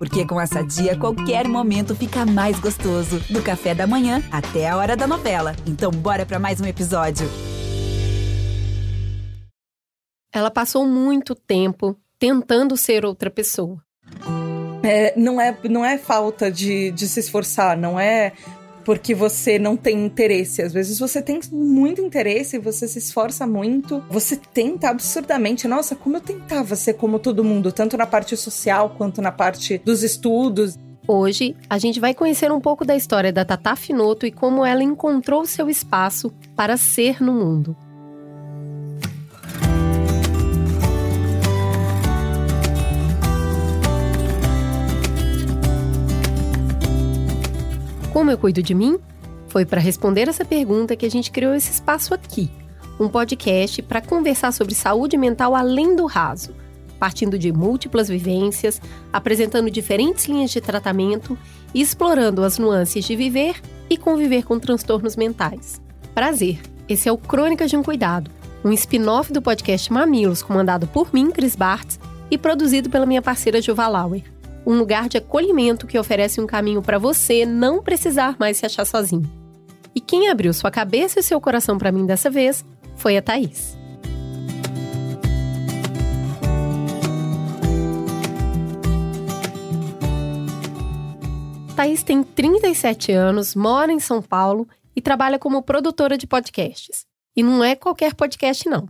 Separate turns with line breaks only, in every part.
Porque com essa dia, qualquer momento fica mais gostoso. Do café da manhã até a hora da novela. Então, bora para mais um episódio.
Ela passou muito tempo tentando ser outra pessoa.
É, não, é, não é falta de, de se esforçar, não é porque você não tem interesse. Às vezes você tem muito interesse, você se esforça muito, você tenta absurdamente. Nossa, como eu tentava ser como todo mundo, tanto na parte social quanto na parte dos estudos.
Hoje, a gente vai conhecer um pouco da história da Tata Finoto e como ela encontrou seu espaço para ser no mundo. Como eu cuido de mim? Foi para responder essa pergunta que a gente criou esse espaço aqui, um podcast para conversar sobre saúde mental além do raso, partindo de múltiplas vivências, apresentando diferentes linhas de tratamento e explorando as nuances de viver e conviver com transtornos mentais. Prazer! Esse é o Crônicas de um Cuidado, um spin-off do podcast Mamilos, comandado por mim, Cris Bartz, e produzido pela minha parceira Juvalauer um lugar de acolhimento que oferece um caminho para você não precisar mais se achar sozinho. E quem abriu sua cabeça e seu coração para mim dessa vez foi a Thaís. Thaís tem 37 anos, mora em São Paulo e trabalha como produtora de podcasts. E não é qualquer podcast, não.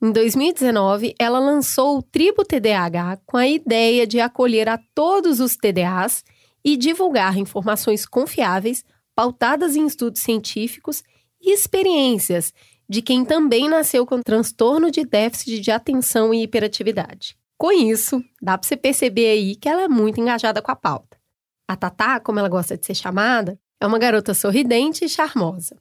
Em 2019, ela lançou o Tribo TDAH com a ideia de acolher a todos os TDAs e divulgar informações confiáveis, pautadas em estudos científicos e experiências de quem também nasceu com transtorno de déficit de atenção e hiperatividade. Com isso, dá para você perceber aí que ela é muito engajada com a pauta. A Tatá, como ela gosta de ser chamada, é uma garota sorridente e charmosa.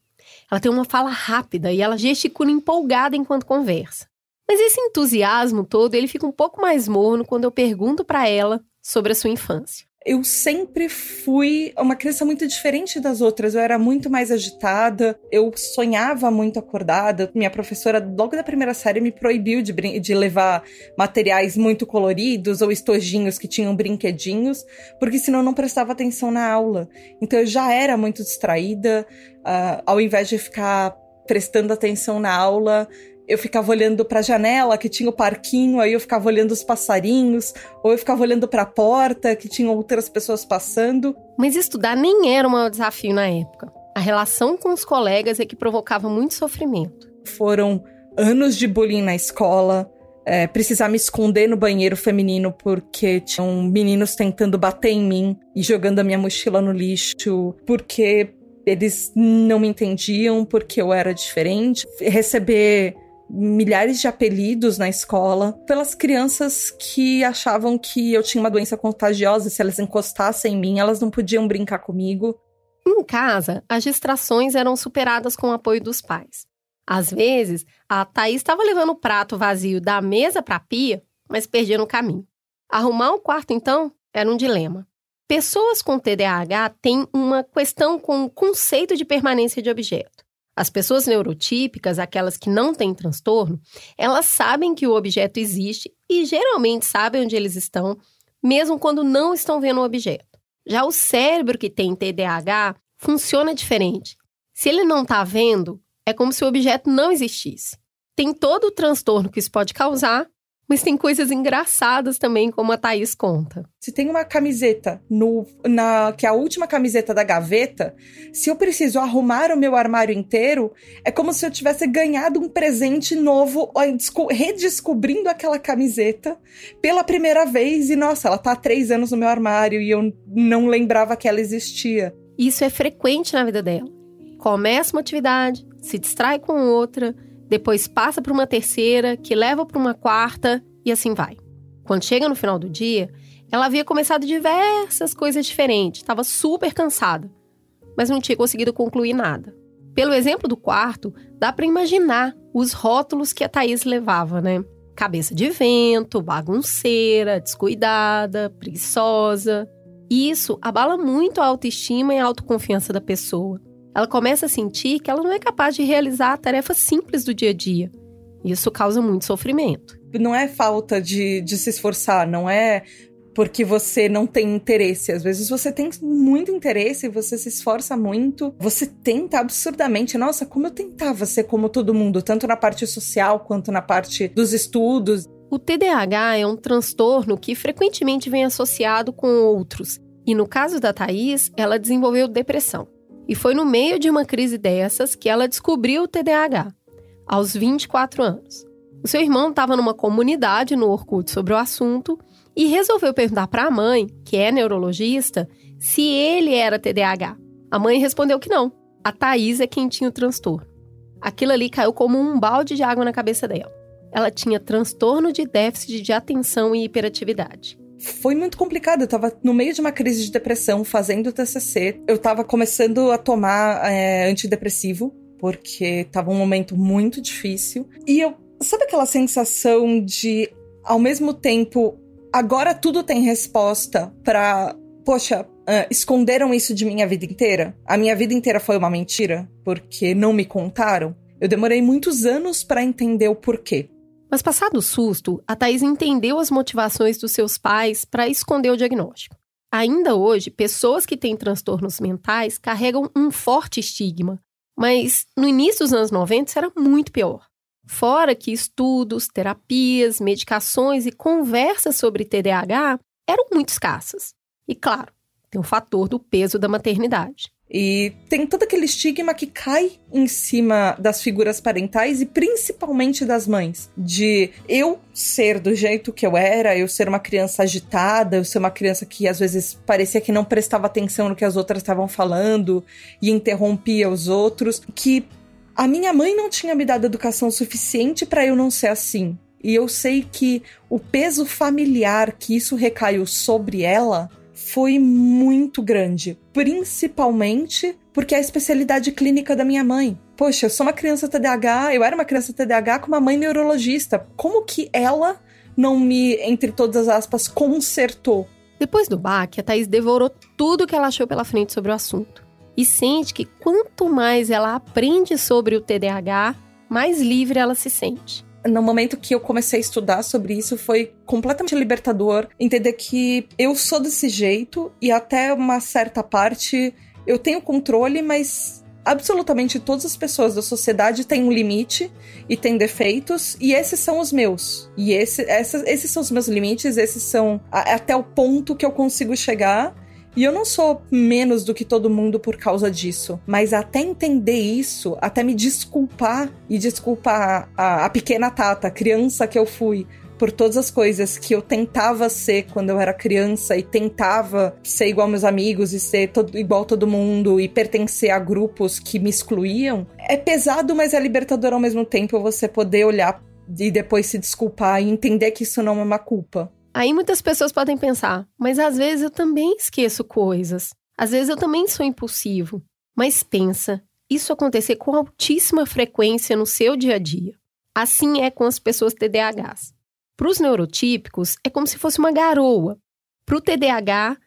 Ela tem uma fala rápida e ela gesticula empolgada enquanto conversa. Mas esse entusiasmo todo, ele fica um pouco mais morno quando eu pergunto para ela sobre a sua infância
eu sempre fui uma criança muito diferente das outras. Eu era muito mais agitada, eu sonhava muito acordada. Minha professora, logo da primeira série, me proibiu de, de levar materiais muito coloridos ou estojinhos que tinham brinquedinhos, porque senão eu não prestava atenção na aula. Então eu já era muito distraída, uh, ao invés de ficar prestando atenção na aula, eu ficava olhando para a janela que tinha o parquinho, aí eu ficava olhando os passarinhos, ou eu ficava olhando para a porta que tinha outras pessoas passando.
Mas estudar nem era um desafio na época. A relação com os colegas é que provocava muito sofrimento.
Foram anos de bullying na escola, é, precisar me esconder no banheiro feminino porque tinham meninos tentando bater em mim e jogando a minha mochila no lixo, porque eles não me entendiam, porque eu era diferente. Receber milhares de apelidos na escola pelas crianças que achavam que eu tinha uma doença contagiosa, se elas encostassem em mim, elas não podiam brincar comigo.
Em casa, as distrações eram superadas com o apoio dos pais. Às vezes, a Thaís estava levando o prato vazio da mesa para a pia, mas perdia no caminho. Arrumar o quarto, então, era um dilema. Pessoas com TDAH têm uma questão com o conceito de permanência de objeto. As pessoas neurotípicas, aquelas que não têm transtorno, elas sabem que o objeto existe e geralmente sabem onde eles estão, mesmo quando não estão vendo o objeto. Já o cérebro que tem TDAH funciona diferente. Se ele não está vendo, é como se o objeto não existisse. Tem todo o transtorno que isso pode causar, mas tem coisas engraçadas também, como a Thaís conta.
Se tem uma camiseta no, na, que é a última camiseta da gaveta, se eu preciso arrumar o meu armário inteiro, é como se eu tivesse ganhado um presente novo, redescobrindo aquela camiseta pela primeira vez. E nossa, ela tá há três anos no meu armário e eu não lembrava que ela existia.
Isso é frequente na vida dela. Começa uma atividade, se distrai com outra depois passa para uma terceira, que leva para uma quarta e assim vai. Quando chega no final do dia, ela havia começado diversas coisas diferentes, estava super cansada, mas não tinha conseguido concluir nada. Pelo exemplo do quarto, dá para imaginar os rótulos que a Thaís levava, né? Cabeça de vento, bagunceira, descuidada, preguiçosa. Isso abala muito a autoestima e a autoconfiança da pessoa ela começa a sentir que ela não é capaz de realizar tarefas simples do dia a dia. Isso causa muito sofrimento.
Não é falta de, de se esforçar, não é porque você não tem interesse. Às vezes você tem muito interesse, você se esforça muito, você tenta absurdamente. Nossa, como eu tentava ser como todo mundo, tanto na parte social quanto na parte dos estudos.
O TDAH é um transtorno que frequentemente vem associado com outros. E no caso da Thaís, ela desenvolveu depressão. E foi no meio de uma crise dessas que ela descobriu o TDAH, aos 24 anos. O seu irmão estava numa comunidade no Orkut sobre o assunto e resolveu perguntar para a mãe, que é neurologista, se ele era TDAH. A mãe respondeu que não. A Thaís é quem tinha o transtorno. Aquilo ali caiu como um balde de água na cabeça dela. Ela tinha transtorno de déficit de atenção e hiperatividade
foi muito complicado. Eu tava no meio de uma crise de depressão, fazendo TCC. Eu tava começando a tomar é, antidepressivo, porque tava um momento muito difícil. E eu. Sabe aquela sensação de, ao mesmo tempo, agora tudo tem resposta pra. Poxa, uh, esconderam isso de mim a vida inteira? A minha vida inteira foi uma mentira? Porque não me contaram? Eu demorei muitos anos para entender o porquê.
Mas passado o susto, a Thais entendeu as motivações dos seus pais para esconder o diagnóstico. Ainda hoje, pessoas que têm transtornos mentais carregam um forte estigma, mas no início dos anos 90 isso era muito pior. Fora que estudos, terapias, medicações e conversas sobre TDAH eram muito escassas. E claro, tem o fator do peso da maternidade.
E tem todo aquele estigma que cai em cima das figuras parentais e principalmente das mães. De eu ser do jeito que eu era, eu ser uma criança agitada, eu ser uma criança que às vezes parecia que não prestava atenção no que as outras estavam falando e interrompia os outros. Que a minha mãe não tinha me dado educação suficiente para eu não ser assim. E eu sei que o peso familiar que isso recaiu sobre ela foi muito grande, principalmente porque é a especialidade clínica da minha mãe. Poxa, eu sou uma criança TDAH, eu era uma criança TDAH com uma mãe neurologista. Como que ela não me, entre todas as aspas, consertou?
Depois do baque, a Thaís devorou tudo que ela achou pela frente sobre o assunto. E sente que quanto mais ela aprende sobre o TDAH, mais livre ela se sente
no momento que eu comecei a estudar sobre isso, foi completamente libertador entender que eu sou desse jeito e até uma certa parte eu tenho controle, mas absolutamente todas as pessoas da sociedade têm um limite e têm defeitos, e esses são os meus. E esse, esses, esses são os meus limites, esses são a, até o ponto que eu consigo chegar. E eu não sou menos do que todo mundo por causa disso. Mas até entender isso, até me desculpar e desculpar a, a pequena Tata, a criança que eu fui, por todas as coisas que eu tentava ser quando eu era criança e tentava ser igual meus amigos e ser todo, igual todo mundo e pertencer a grupos que me excluíam, é pesado, mas é libertador ao mesmo tempo você poder olhar e depois se desculpar e entender que isso não é uma culpa.
Aí muitas pessoas podem pensar, mas às vezes eu também esqueço coisas. Às vezes eu também sou impulsivo. Mas pensa, isso acontecer com altíssima frequência no seu dia a dia. Assim é com as pessoas TDAHs. Para os neurotípicos, é como se fosse uma garoa. Para o TDAH,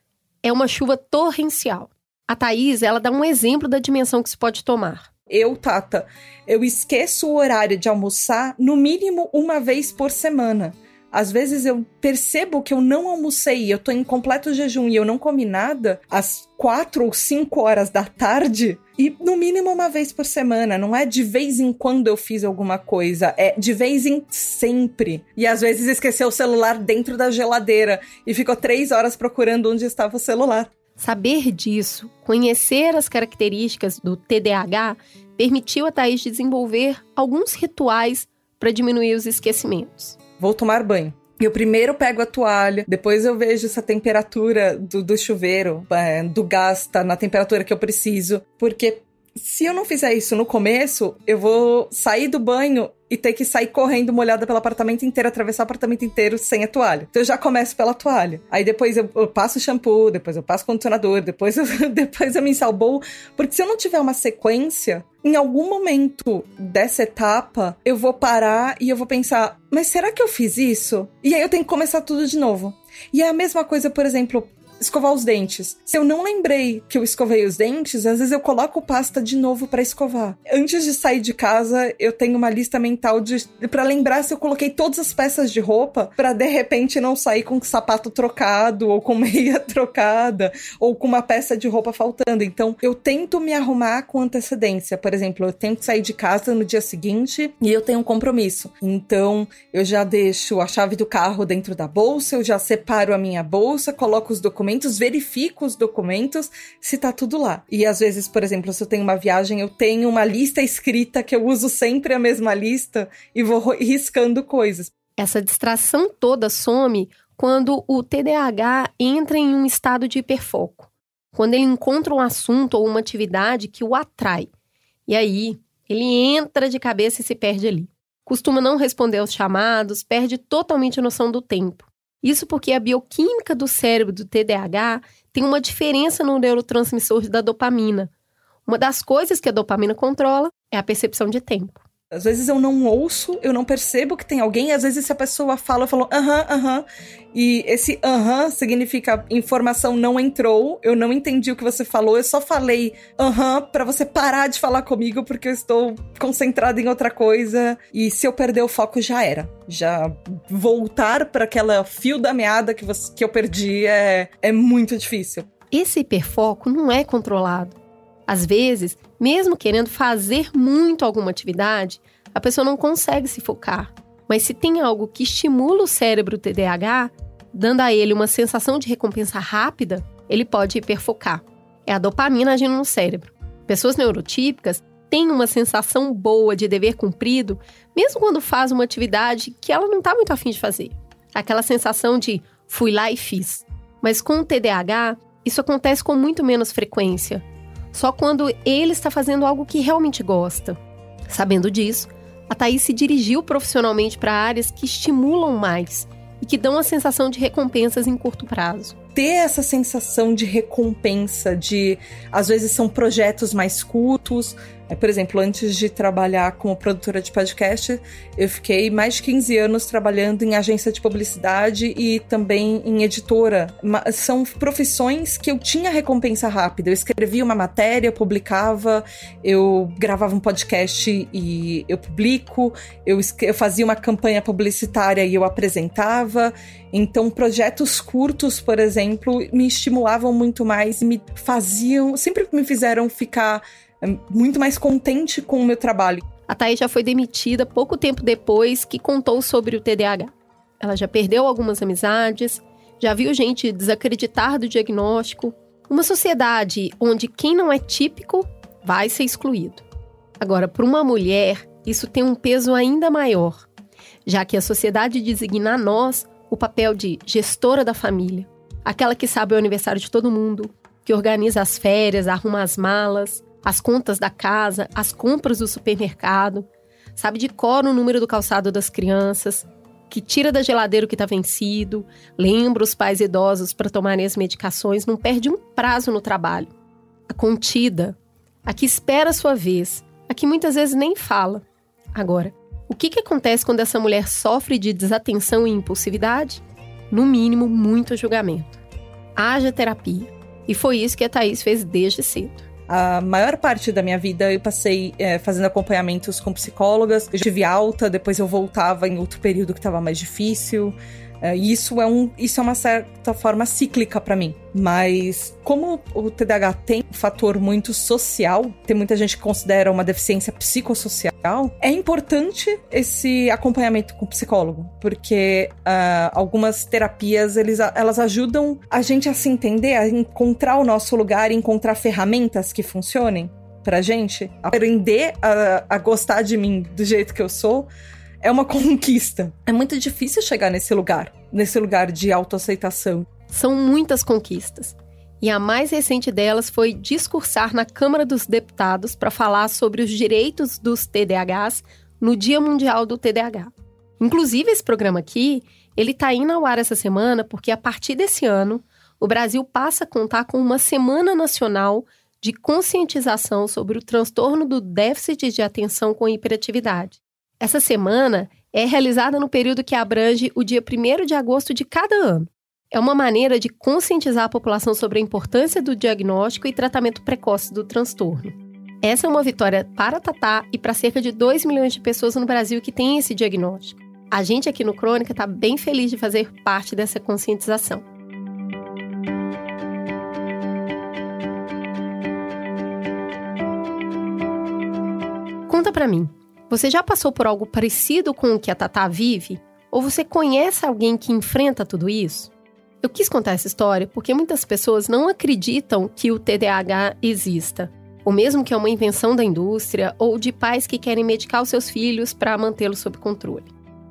é uma chuva torrencial. A Thaís, ela dá um exemplo da dimensão que se pode tomar.
Eu, Tata, eu esqueço o horário de almoçar no mínimo uma vez por semana. Às vezes eu percebo que eu não almocei, eu tô em completo jejum e eu não comi nada às quatro ou cinco horas da tarde. E no mínimo uma vez por semana, não é de vez em quando eu fiz alguma coisa, é de vez em sempre. E às vezes esqueceu o celular dentro da geladeira e ficou três horas procurando onde estava o celular.
Saber disso, conhecer as características do TDAH, permitiu a Thaís desenvolver alguns rituais para diminuir os esquecimentos
vou tomar banho. Eu primeiro pego a toalha, depois eu vejo se a temperatura do, do chuveiro, é, do gás, tá na temperatura que eu preciso. Porque se eu não fizer isso no começo, eu vou sair do banho e ter que sair correndo molhada pelo apartamento inteiro, atravessar o apartamento inteiro sem a toalha. Então eu já começo pela toalha. Aí depois eu, eu passo shampoo, depois eu passo condicionador, depois eu, depois eu me ensalbou. Porque se eu não tiver uma sequência, em algum momento dessa etapa, eu vou parar e eu vou pensar: mas será que eu fiz isso? E aí eu tenho que começar tudo de novo. E é a mesma coisa, por exemplo, escovar os dentes. Se eu não lembrei que eu escovei os dentes, às vezes eu coloco pasta de novo para escovar. Antes de sair de casa, eu tenho uma lista mental de para lembrar se eu coloquei todas as peças de roupa para de repente não sair com sapato trocado ou com meia trocada ou com uma peça de roupa faltando. Então, eu tento me arrumar com antecedência. Por exemplo, eu tenho que sair de casa no dia seguinte e eu tenho um compromisso. Então, eu já deixo a chave do carro dentro da bolsa, eu já separo a minha bolsa, coloco os documentos, verifico os documentos se tá tudo lá. E às vezes, por exemplo, se eu tenho uma viagem, eu tenho uma lista escrita que eu uso sempre a mesma lista e vou riscando coisas.
Essa distração toda some quando o TDAH entra em um estado de hiperfoco. Quando ele encontra um assunto ou uma atividade que o atrai. E aí, ele entra de cabeça e se perde ali. Costuma não responder aos chamados, perde totalmente a noção do tempo. Isso porque a bioquímica do cérebro do TDAH tem uma diferença no neurotransmissor da dopamina. Uma das coisas que a dopamina controla é a percepção de tempo.
Às vezes eu não ouço, eu não percebo que tem alguém, às vezes se a pessoa fala, eu falo aham, aham, e esse aham significa informação não entrou, eu não entendi o que você falou, eu só falei aham para você parar de falar comigo porque eu estou concentrada em outra coisa, e se eu perder o foco já era. Já voltar para aquela fio da meada que, você, que eu perdi é, é muito difícil.
Esse hiperfoco não é controlado. Às vezes, mesmo querendo fazer muito alguma atividade, a pessoa não consegue se focar. Mas se tem algo que estimula o cérebro TDAH, dando a ele uma sensação de recompensa rápida, ele pode hiperfocar. É a dopamina agindo no cérebro. Pessoas neurotípicas têm uma sensação boa de dever cumprido, mesmo quando faz uma atividade que ela não está muito afim de fazer. Aquela sensação de fui lá e fiz. Mas com o TDAH, isso acontece com muito menos frequência só quando ele está fazendo algo que realmente gosta. Sabendo disso, a Thaís se dirigiu profissionalmente para áreas que estimulam mais e que dão a sensação de recompensas em curto prazo.
Ter essa sensação de recompensa, de às vezes são projetos mais curtos, por exemplo, antes de trabalhar como produtora de podcast, eu fiquei mais de 15 anos trabalhando em agência de publicidade e também em editora. São profissões que eu tinha recompensa rápida. Eu escrevia uma matéria, eu publicava, eu gravava um podcast e eu publico, eu, eu fazia uma campanha publicitária e eu apresentava. Então, projetos curtos, por exemplo, me estimulavam muito mais, me faziam, sempre me fizeram ficar é muito mais contente com o meu trabalho.
A Thaís já foi demitida pouco tempo depois que contou sobre o TDAH. Ela já perdeu algumas amizades, já viu gente desacreditar do diagnóstico. Uma sociedade onde quem não é típico vai ser excluído. Agora, para uma mulher, isso tem um peso ainda maior, já que a sociedade designa a nós o papel de gestora da família, aquela que sabe o aniversário de todo mundo, que organiza as férias, arruma as malas, as contas da casa, as compras do supermercado, sabe de cor o número do calçado das crianças, que tira da geladeira o que está vencido, lembra os pais idosos para tomarem as medicações, não perde um prazo no trabalho. A contida, a que espera a sua vez, a que muitas vezes nem fala. Agora, o que, que acontece quando essa mulher sofre de desatenção e impulsividade? No mínimo, muito julgamento. Haja terapia. E foi isso que a Thaís fez desde cedo.
A maior parte da minha vida eu passei é, fazendo acompanhamentos com psicólogas. Eu tive alta, depois eu voltava em outro período que estava mais difícil. É, isso é um, isso é uma certa forma cíclica para mim. Mas como o TDAH tem um fator muito social, tem muita gente que considera uma deficiência psicossocial, é importante esse acompanhamento com o psicólogo, porque uh, algumas terapias eles, elas ajudam a gente a se entender, a encontrar o nosso lugar, encontrar ferramentas que funcionem pra gente, aprender a, a gostar de mim do jeito que eu sou é uma conquista. É muito difícil chegar nesse lugar, nesse lugar de autoaceitação.
São muitas conquistas. E a mais recente delas foi discursar na Câmara dos Deputados para falar sobre os direitos dos TDAHs no Dia Mundial do TDAH. Inclusive, esse programa aqui, ele está indo ao ar essa semana porque a partir desse ano, o Brasil passa a contar com uma Semana Nacional de Conscientização sobre o transtorno do déficit de atenção com hiperatividade. Essa semana é realizada no período que abrange o dia 1 de agosto de cada ano. É uma maneira de conscientizar a população sobre a importância do diagnóstico e tratamento precoce do transtorno. Essa é uma vitória para a Tatá e para cerca de 2 milhões de pessoas no Brasil que têm esse diagnóstico. A gente aqui no Crônica está bem feliz de fazer parte dessa conscientização. Conta para mim, você já passou por algo parecido com o que a Tatá vive? Ou você conhece alguém que enfrenta tudo isso? Eu quis contar essa história porque muitas pessoas não acreditam que o TDAH exista, ou mesmo que é uma invenção da indústria ou de pais que querem medicar os seus filhos para mantê-los sob controle.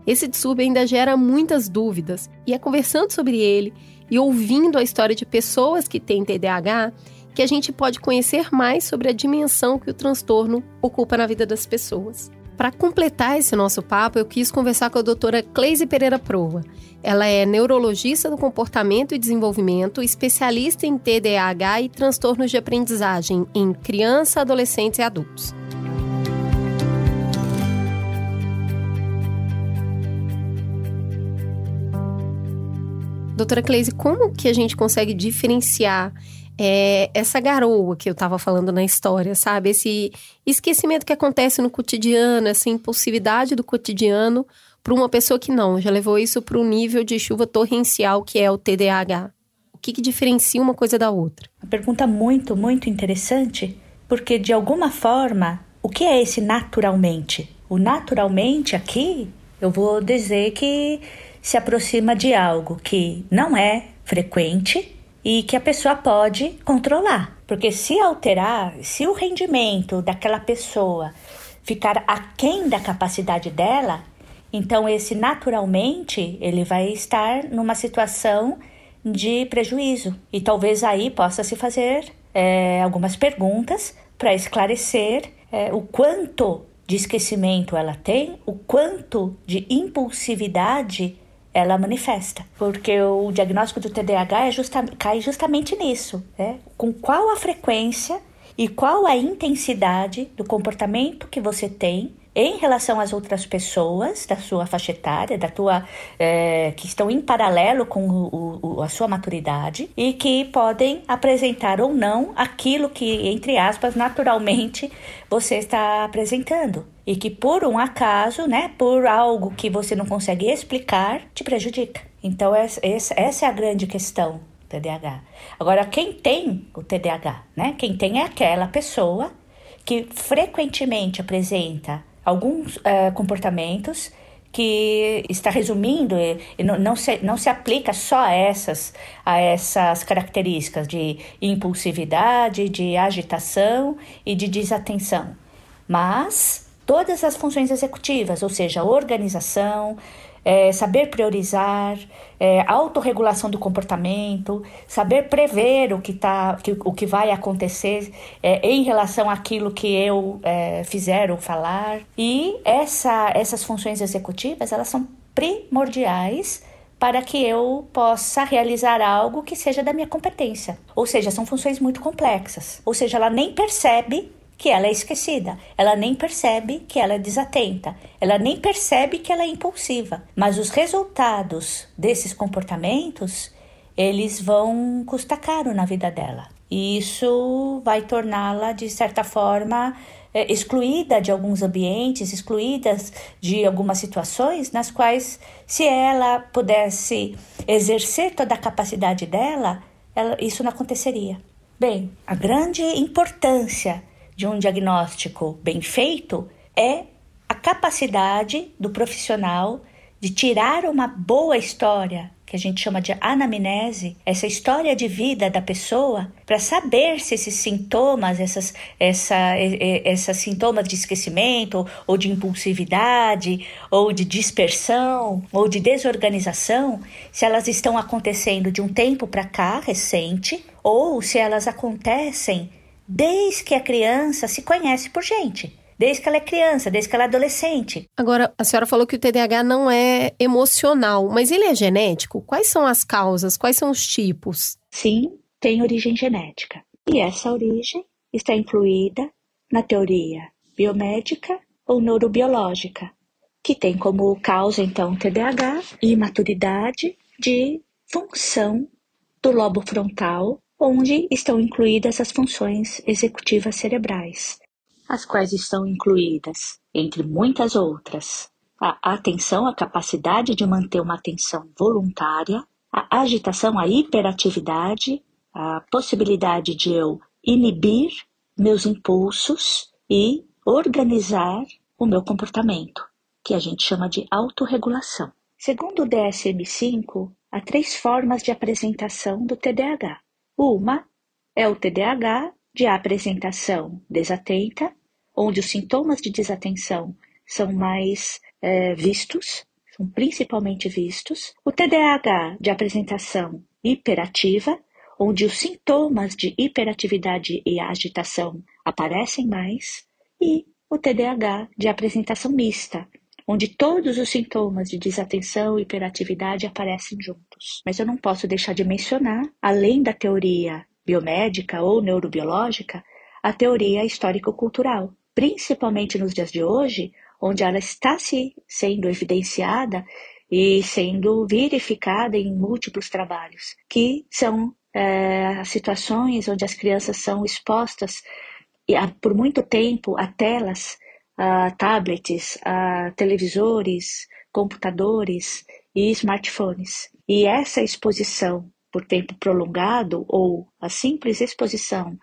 Esse distúrbio ainda gera muitas dúvidas, e é conversando sobre ele e ouvindo a história de pessoas que têm TDAH que a gente pode conhecer mais sobre a dimensão que o transtorno ocupa na vida das pessoas. Para completar esse nosso papo, eu quis conversar com a doutora Cleise Pereira Proa. Ela é neurologista do comportamento e desenvolvimento, especialista em TDAH e transtornos de aprendizagem em criança, adolescentes e adultos. Doutora Cleise, como que a gente consegue diferenciar é, essa garoa que eu estava falando na história, sabe? Esse esquecimento que acontece no cotidiano, essa impulsividade do cotidiano para uma pessoa que não, já levou isso para um nível de chuva torrencial que é o TDAH. O que, que diferencia uma coisa da outra?
Uma pergunta muito, muito interessante, porque de alguma forma, o que é esse naturalmente? O naturalmente aqui, eu vou dizer que se aproxima de algo que não é frequente, e que a pessoa pode controlar. Porque se alterar, se o rendimento daquela pessoa ficar aquém da capacidade dela, então esse naturalmente ele vai estar numa situação de prejuízo. E talvez aí possa se fazer é, algumas perguntas para esclarecer é, o quanto de esquecimento ela tem, o quanto de impulsividade ela manifesta. Porque o diagnóstico do TDAH é justa, cai justamente nisso, né? Com qual a frequência e qual a intensidade do comportamento que você tem em relação às outras pessoas da sua faixa etária, da tua é, que estão em paralelo com o, o, a sua maturidade e que podem apresentar ou não aquilo que, entre aspas, naturalmente você está apresentando e que por um acaso, né, por algo que você não consegue explicar, te prejudica. Então essa, essa é a grande questão TDAH. Agora, quem tem o TDAH, né? Quem tem é aquela pessoa que frequentemente apresenta alguns uh, comportamentos que está resumindo e não, não, se, não se aplica só a essas, a essas características de impulsividade, de agitação e de desatenção, mas todas as funções executivas, ou seja, organização, é, saber priorizar, é, autorregulação do comportamento, saber prever o que, tá, que, o que vai acontecer é, em relação àquilo que eu é, fizer ou falar. E essa, essas funções executivas, elas são primordiais para que eu possa realizar algo que seja da minha competência. Ou seja, são funções muito complexas. Ou seja, ela nem percebe que ela é esquecida, ela nem percebe que ela é desatenta, ela nem percebe que ela é impulsiva. Mas os resultados desses comportamentos, eles vão custar caro na vida dela. E isso vai torná-la, de certa forma, é, excluída de alguns ambientes, excluídas de algumas situações nas quais, se ela pudesse exercer toda a capacidade dela, ela, isso não aconteceria. Bem, a grande importância de um diagnóstico bem feito é a capacidade do profissional de tirar uma boa história, que a gente chama de anamnese, essa história de vida da pessoa, para saber se esses sintomas, essas, essa, esses sintomas de esquecimento, ou de impulsividade, ou de dispersão, ou de desorganização, se elas estão acontecendo de um tempo para cá, recente, ou se elas acontecem desde que a criança se conhece por gente. Desde que ela é criança, desde que ela é adolescente.
Agora, a senhora falou que o TDAH não é emocional, mas ele é genético? Quais são as causas? Quais são os tipos?
Sim, tem origem genética. E essa origem está incluída na teoria biomédica ou neurobiológica, que tem como causa, então, TDAH, imaturidade de função do lobo frontal, onde estão incluídas as funções executivas cerebrais, as quais estão incluídas, entre muitas outras, a atenção, a capacidade de manter uma atenção voluntária, a agitação, a hiperatividade, a possibilidade de eu inibir meus impulsos e organizar o meu comportamento, que a gente chama de autorregulação. Segundo o DSM-5, há três formas de apresentação do TDAH. Uma é o TDAH de apresentação desatenta, onde os sintomas de desatenção são mais é, vistos, são principalmente vistos. O TDAH de apresentação hiperativa, onde os sintomas de hiperatividade e agitação aparecem mais, e o TDAH de apresentação mista, onde todos os sintomas de desatenção e hiperatividade aparecem juntos. Mas eu não posso deixar de mencionar, além da teoria biomédica ou neurobiológica, a teoria histórico-cultural. Principalmente nos dias de hoje, onde ela está se sendo evidenciada e sendo verificada em múltiplos trabalhos, que são é, situações onde as crianças são expostas por muito tempo a telas, a tablets, a televisores, computadores e smartphones. E essa exposição por tempo prolongado ou a simples exposição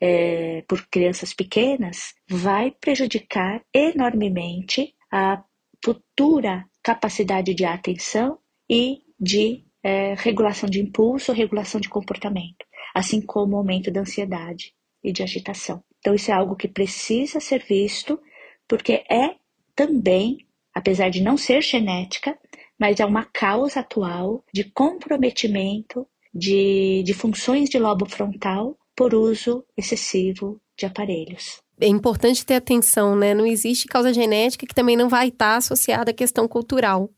é, por crianças pequenas vai prejudicar enormemente a futura capacidade de atenção e de é, regulação de impulso, regulação de comportamento, assim como o aumento da ansiedade e de agitação. Então, isso é algo que precisa ser visto, porque é também, apesar de não ser genética, mas é uma causa atual de comprometimento de, de funções de lobo frontal por uso excessivo de aparelhos.
É importante ter atenção, né? Não existe causa genética que também não vai estar associada à questão cultural.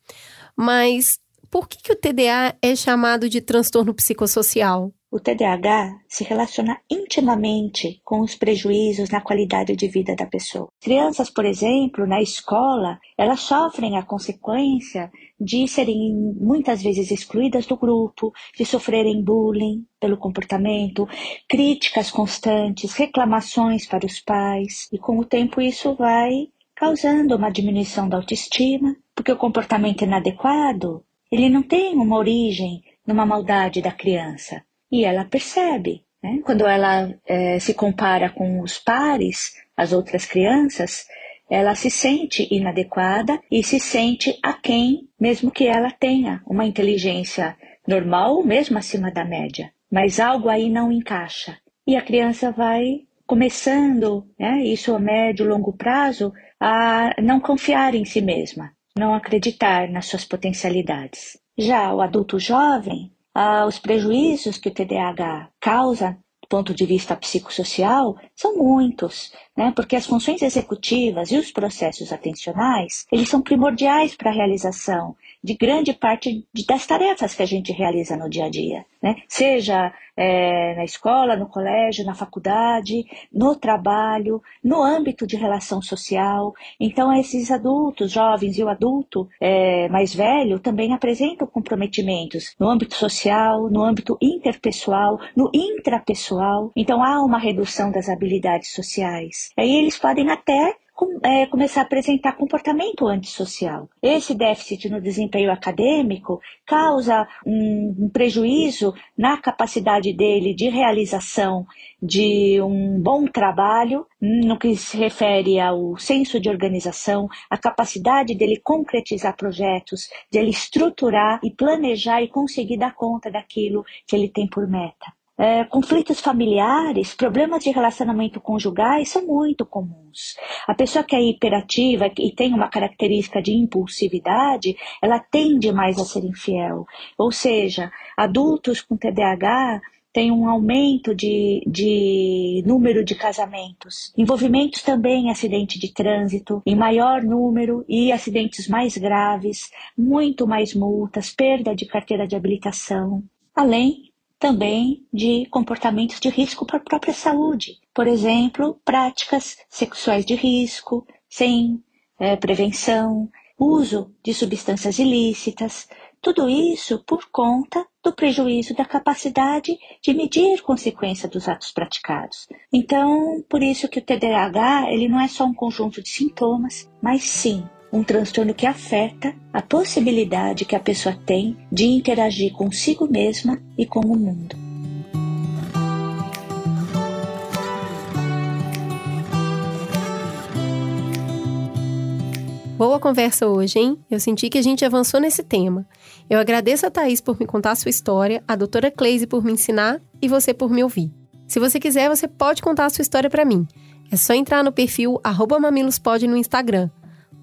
Mas por que, que o TDA é chamado de transtorno psicossocial?
O TDAH se relaciona intimamente com os prejuízos na qualidade de vida da pessoa. Crianças, por exemplo, na escola, elas sofrem a consequência de serem muitas vezes excluídas do grupo, de sofrerem bullying pelo comportamento, críticas constantes, reclamações para os pais, e com o tempo isso vai causando uma diminuição da autoestima, porque o comportamento inadequado, ele não tem uma origem numa maldade da criança, e ela percebe. Né? Quando ela é, se compara com os pares, as outras crianças, ela se sente inadequada e se sente aquém, mesmo que ela tenha uma inteligência normal, mesmo acima da média. Mas algo aí não encaixa. E a criança vai começando, né, isso a médio e longo prazo, a não confiar em si mesma, não acreditar nas suas potencialidades. Já o adulto jovem, ah, os prejuízos que o TDAH causa do ponto de vista psicossocial são muitos, né? porque as funções executivas e os processos atencionais, eles são primordiais para a realização de grande parte das tarefas que a gente realiza no dia a dia, né? Seja é, na escola, no colégio, na faculdade, no trabalho, no âmbito de relação social. Então, esses adultos, jovens e o adulto é, mais velho também apresentam comprometimentos no âmbito social, no âmbito interpessoal, no intrapessoal. Então, há uma redução das habilidades sociais. Aí eles podem até é, começar a apresentar comportamento antissocial. Esse déficit no desempenho acadêmico causa um, um prejuízo na capacidade dele de realização de um bom trabalho, no que se refere ao senso de organização, a capacidade dele concretizar projetos, de ele estruturar e planejar e conseguir dar conta daquilo que ele tem por meta. É, conflitos familiares, problemas de relacionamento conjugais são muito comuns. A pessoa que é hiperativa e tem uma característica de impulsividade, ela tende mais a ser infiel. Ou seja, adultos com TDAH têm um aumento de, de número de casamentos. Envolvimentos também em acidente de trânsito, em maior número e acidentes mais graves, muito mais multas, perda de carteira de habilitação. Além também de comportamentos de risco para a própria saúde. Por exemplo, práticas sexuais de risco, sem é, prevenção, uso de substâncias ilícitas, tudo isso por conta do prejuízo da capacidade de medir consequência dos atos praticados. Então, por isso que o TDAH, ele não é só um conjunto de sintomas, mas sim um transtorno que afeta a possibilidade que a pessoa tem de interagir consigo mesma e com o mundo.
Boa conversa hoje, hein? Eu senti que a gente avançou nesse tema. Eu agradeço a Thaís por me contar a sua história, a doutora Cleise por me ensinar e você por me ouvir. Se você quiser, você pode contar a sua história para mim. É só entrar no perfil mamilospod no Instagram.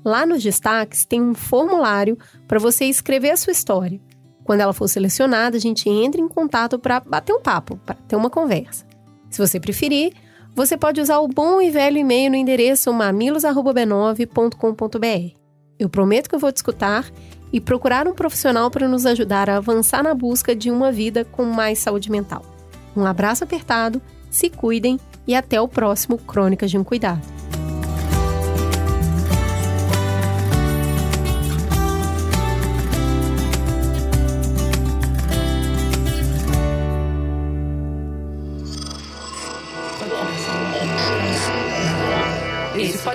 Lá nos destaques tem um formulário para você escrever a sua história. Quando ela for selecionada, a gente entra em contato para bater um papo, para ter uma conversa. Se você preferir, você pode usar o bom e velho e-mail no endereço mamilos@b9.com.br. Eu prometo que eu vou te escutar e procurar um profissional para nos ajudar a avançar na busca de uma vida com mais saúde mental. Um abraço apertado, se cuidem e até o próximo Crônicas de um Cuidado.